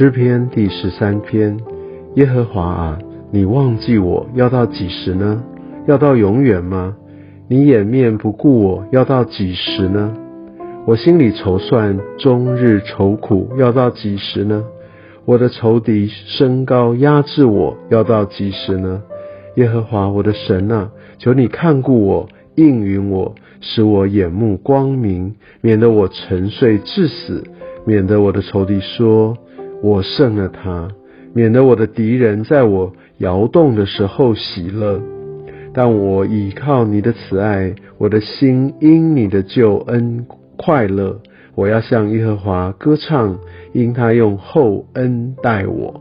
诗篇第十三篇，耶和华啊，你忘记我要到几时呢？要到永远吗？你掩面不顾我要到几时呢？我心里筹算，终日愁苦，要到几时呢？我的仇敌升高压制我，要到几时呢？耶和华我的神啊，求你看顾我，应允我，使我眼目光明，免得我沉睡致死，免得我的仇敌说。我胜了他，免得我的敌人在我摇动的时候喜乐。但我倚靠你的慈爱，我的心因你的救恩快乐。我要向耶和华歌唱，因他用厚恩待我。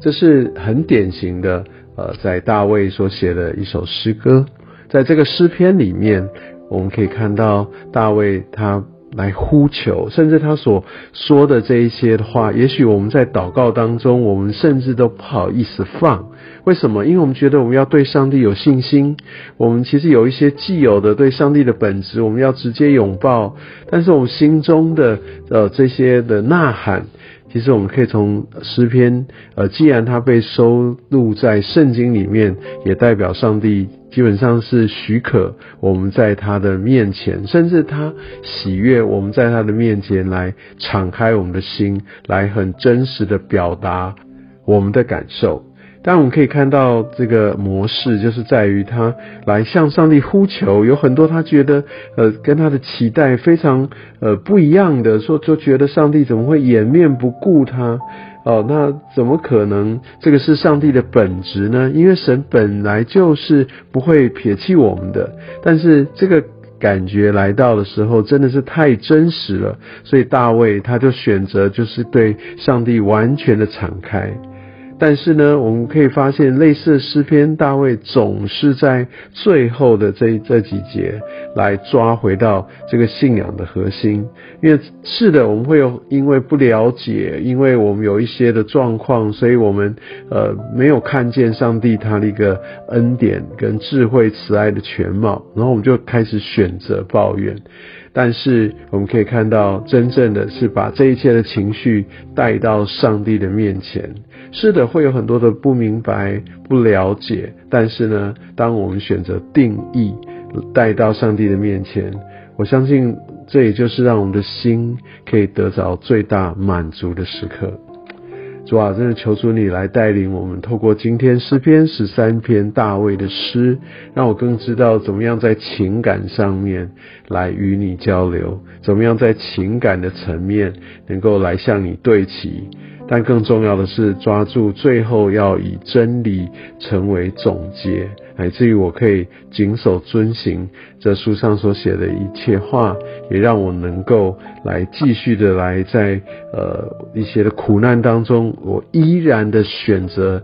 这是很典型的，呃，在大卫所写的一首诗歌。在这个诗篇里面，我们可以看到大卫他。来呼求，甚至他所说的这一些的话，也许我们在祷告当中，我们甚至都不好意思放。为什么？因为我们觉得我们要对上帝有信心，我们其实有一些既有的对上帝的本质，我们要直接拥抱。但是我们心中的呃这些的呐喊。其实我们可以从诗篇，呃，既然它被收录在圣经里面，也代表上帝基本上是许可我们在他的面前，甚至他喜悦我们在他的面前来敞开我们的心，来很真实的表达我们的感受。但我们可以看到这个模式，就是在于他来向上帝呼求，有很多他觉得呃跟他的期待非常呃不一样的，说就觉得上帝怎么会掩面不顾他？哦，那怎么可能？这个是上帝的本质呢？因为神本来就是不会撇弃我们的，但是这个感觉来到的时候，真的是太真实了，所以大卫他就选择就是对上帝完全的敞开。但是呢，我们可以发现，类似的诗篇，大卫总是在最后的这这几节来抓回到这个信仰的核心。因为是的，我们会有因为不了解，因为我们有一些的状况，所以我们呃没有看见上帝他的一个恩典跟智慧慈爱的全貌，然后我们就开始选择抱怨。但是我们可以看到，真正的是把这一切的情绪带到上帝的面前。是的，会有很多的不明白、不了解。但是呢，当我们选择定义带到上帝的面前，我相信这也就是让我们的心可以得着最大满足的时刻。主啊，真的求主你来带领我们，透过今天诗篇十三篇大卫的诗，让我更知道怎么样在情感上面来与你交流，怎么样在情感的层面能够来向你对齐。但更重要的是，抓住最后要以真理成为总结，乃至于我可以谨守遵行这书上所写的一切话，也让我能够来继续的来在呃一些的苦难当中，我依然的选择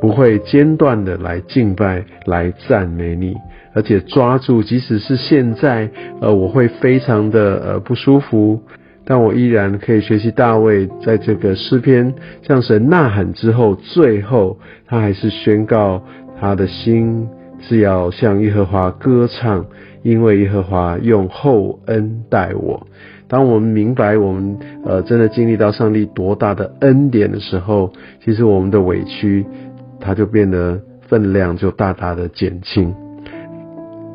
不会间断的来敬拜、来赞美你，而且抓住，即使是现在呃我会非常的呃不舒服。但我依然可以学习大卫在这个诗篇向神呐喊之后，最后他还是宣告他的心是要向耶和华歌唱，因为耶和华用厚恩待我。当我们明白我们呃真的经历到上帝多大的恩典的时候，其实我们的委屈它就变得分量就大大的减轻。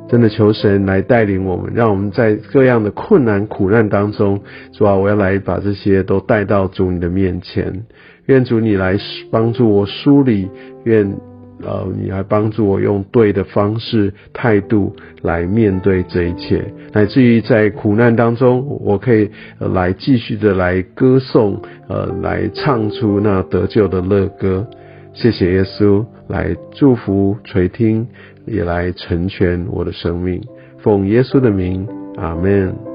真的求神来带领我们，让我们在各样的困难苦难当中，主啊，我要来把这些都带到主你的面前。愿主你来帮助我梳理，愿呃你来帮助我用对的方式态度来面对这一切，乃至于在苦难当中，我可以来继续的来歌颂，呃，来唱出那得救的乐歌。谢谢耶稣来祝福垂听。也来成全我的生命，奉耶稣的名，阿门。